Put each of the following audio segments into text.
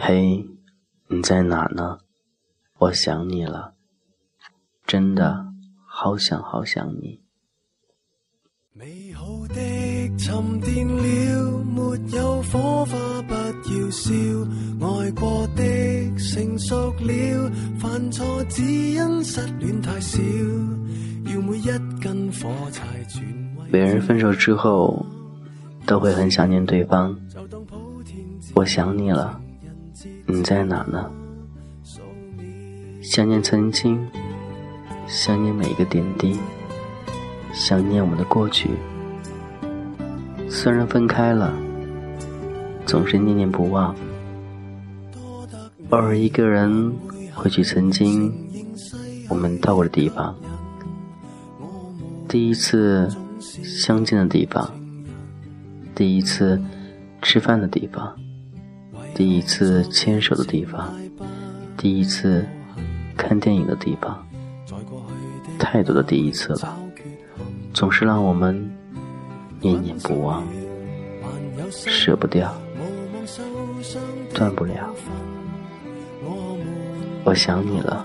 嘿，你在哪呢？我想你了，真的好想好想你。美好的沉淀了，没有火花不要笑，爱过的成熟了，犯错只因失恋太少，要每一根火柴转别人分手之后，都会很想念对方。我想你了。你在哪呢？想念曾经，想念每一个点滴，想念我们的过去。虽然分开了，总是念念不忘。偶尔一个人回去曾经我们到过的地方，第一次相见的地方，第一次吃饭的地方。第一次牵手的地方，第一次看电影的地方，太多的第一次了，总是让我们念念不忘，舍不掉，断不了。我想你了，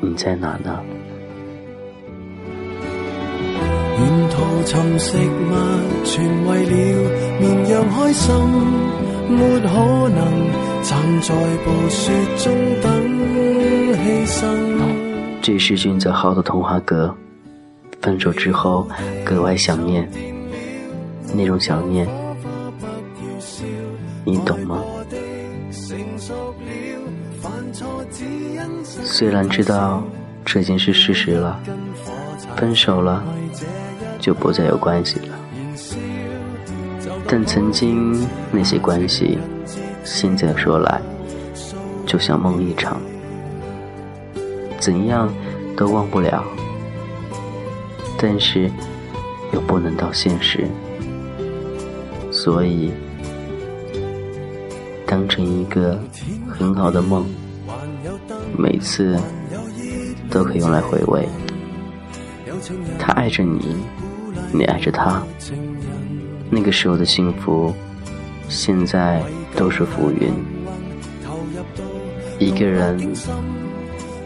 你在哪呢？沿途寻食物，全为了绵羊开心。没可能站在暴雪中等牺牲。这是俊泽浩的童话歌。分手之后格外想念，那种想念，你懂吗？虽然知道这已经是事实了，分手了就不再有关系了。但曾经那些关系，现在说来，就像梦一场，怎样都忘不了。但是又不能到现实，所以当成一个很好的梦，每次都可以用来回味。他爱着你，你爱着他。那个时候的幸福，现在都是浮云。一个人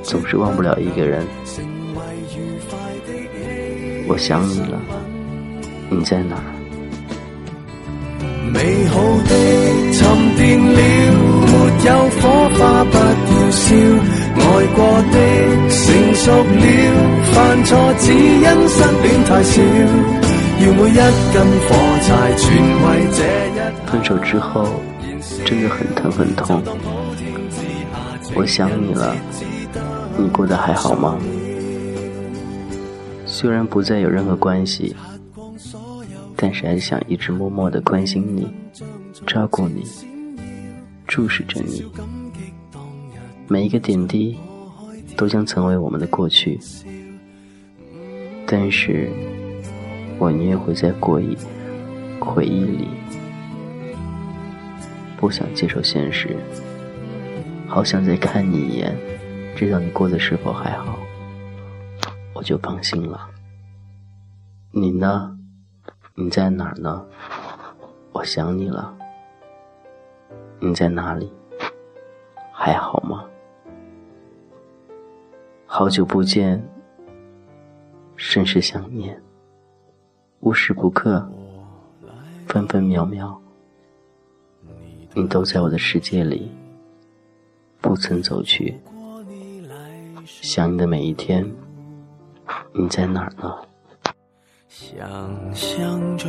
总是忘不了一个人。我想你了，你在哪？美好的沉淀了，没有火花不要笑。爱过的成熟了，犯错只因失恋太少。要每一根火柴全为这一分手之后，真的很疼很痛。我想你了，你过得还好吗？虽然不再有任何关系，但是还是想一直默默的关心你，照顾你，注视着你。每一个点滴都将成为我们的过去，但是。我宁愿会在过忆、回忆里，不想接受现实。好想再看你一眼，知道你过得是否还好，我就放心了。你呢？你在哪儿呢？我想你了。你在哪里？还好吗？好久不见，甚是想念。无时不刻，分分秒秒，你都在我的世界里，不曾走去。想你的每一天，你在哪儿呢？想象着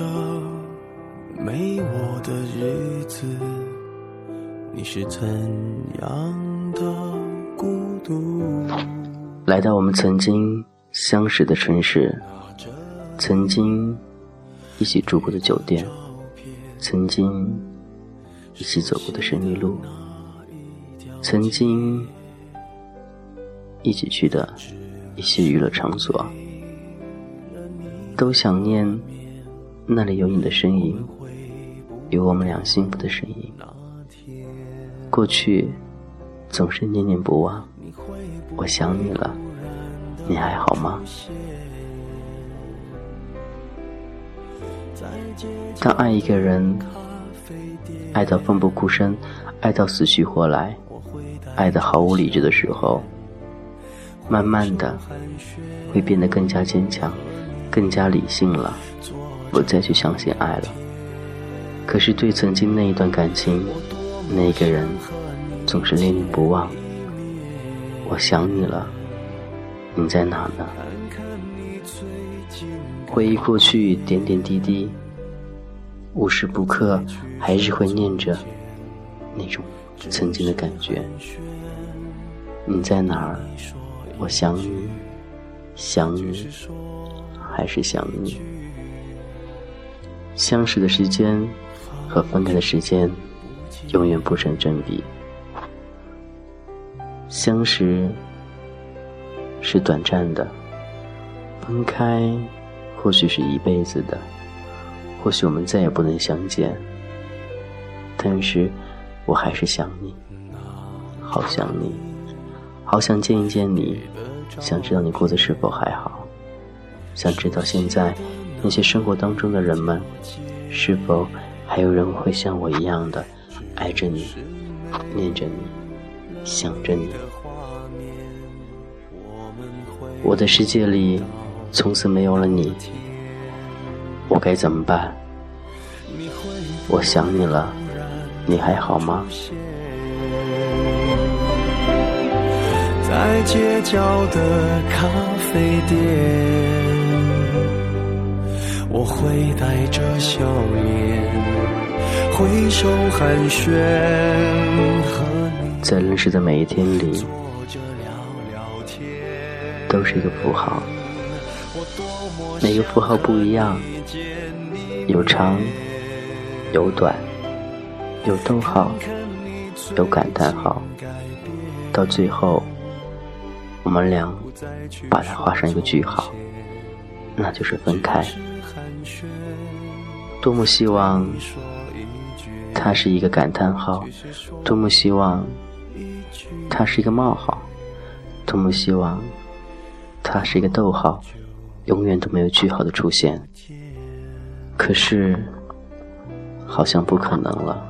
没我的日子，你是怎样的孤独？来到我们曾经相识的城市，曾经。一起住过的酒店，曾经一起走过的胜利路，曾经一起去的一些娱乐场所，都想念那里有你的身影，有我们俩幸福的身影。过去总是念念不忘，我想你了，你还好吗？当爱一个人爱到奋不顾身，爱到死去活来，爱的毫无理智的时候，慢慢的会变得更加坚强，更加理性了，不再去相信爱了。可是对曾经那一段感情，那个人，总是念念不忘。我想你了，你在哪呢？回忆过去点点滴滴。无时不刻还是会念着那种曾经的感觉。你在哪儿？我想你，想你，还是想你。相识的时间和分开的时间永远不成正比。相识是短暂的，分开或许是一辈子的。或许我们再也不能相见，但是我还是想你，好想你，好想见一见你，想知道你过得是否还好，想知道现在那些生活当中的人们，是否还有人会像我一样的爱着你，念着你，想着你。我的世界里从此没有了你。我该怎么办？我想你了，你还好吗？在街角的咖啡店，我会带着笑脸挥手寒暄。在认识的每一天里，都是一个符号，每个符号不一样。有长，有短，有逗号，有感叹号，到最后，我们俩把它画上一个句号，那就是分开。多么希望它是一个感叹号，多么希望它是一个冒号，多么希望它是一个逗号，永远都没有句号的出现。可是，好像不可能了。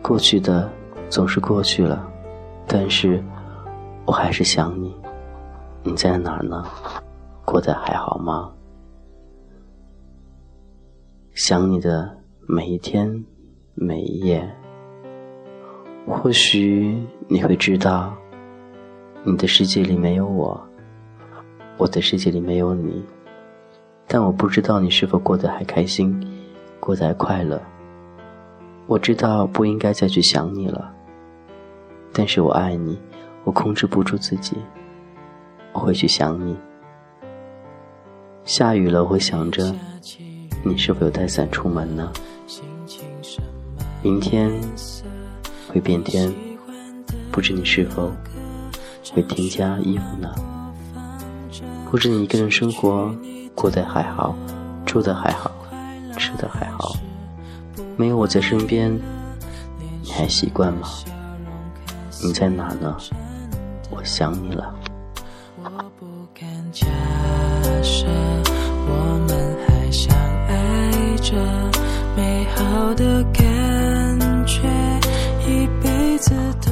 过去的总是过去了，但是我还是想你。你在哪儿呢？过得还好吗？想你的每一天，每一夜。或许你会知道，你的世界里没有我，我的世界里没有你。但我不知道你是否过得还开心，过得还快乐。我知道不应该再去想你了，但是我爱你，我控制不住自己，我会去想你。下雨了，我会想着你是否有带伞出门呢？明天会变天，不知你是否会添加衣服呢？不知你一个人生活。过得还好，住的还好，吃的还好，没有我在身边，你还习惯吗？你在哪呢？我想你了。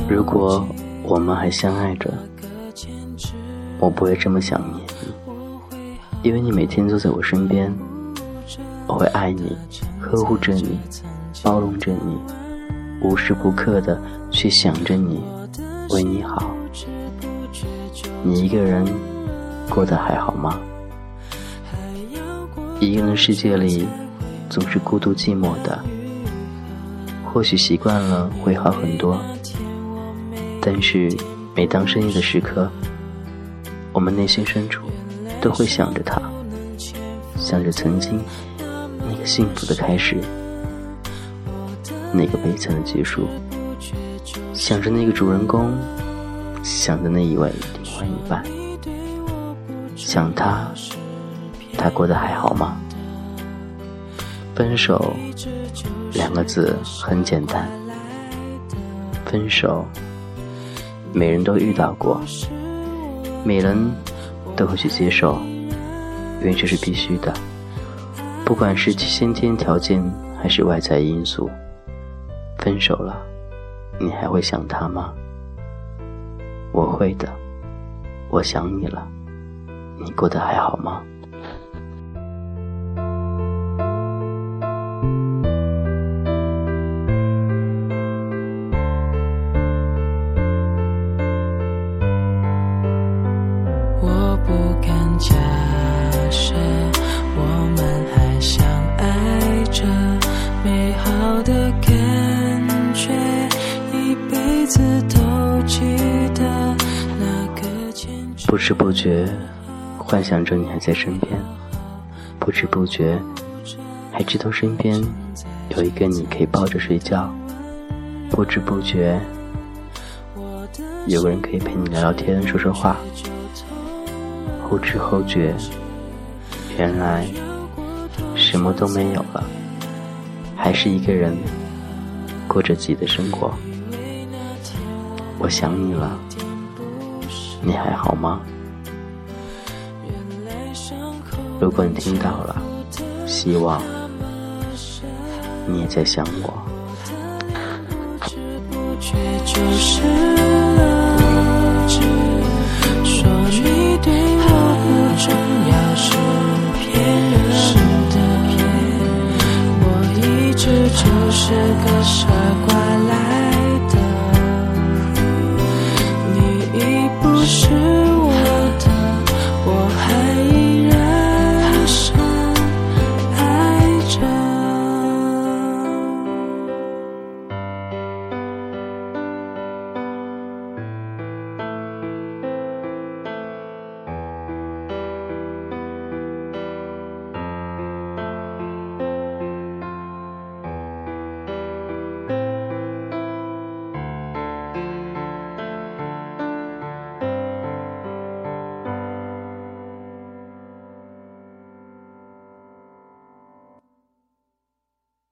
如果我们还相爱着，我不会这么想你。因为你每天都在我身边，我会爱你，呵护着你，包容着你，无时不刻的去想着你，为你好。你一个人过得还好吗？一个人世界里总是孤独寂寞的，或许习惯了会好很多，但是每当深夜的时刻，我们内心深处。都会想着他，想着曾经那个幸福的开始，那个悲惨的结束，想着那个主人公，想着那一位另外一半，想他，他过得还好吗？分手两个字很简单，分手，每人都遇到过，每人。都会去接受，因为这是必须的。不管是先天条件还是外在因素，分手了，你还会想他吗？我会的，我想你了。你过得还好吗？假设我们还相爱着，美好的感觉，一辈子都记得那个坚决。不知不觉。幻想着你还在身边，不知不觉还知道身边有一个你可以抱着睡觉，不知不觉有个人可以陪你聊聊天、说说话，后知后觉，原来什么都没有了，还是一个人过着自己的生活。我想你了，你还好吗？如果你听到了，希望你也在想我。就是了，这就是个傻瓜。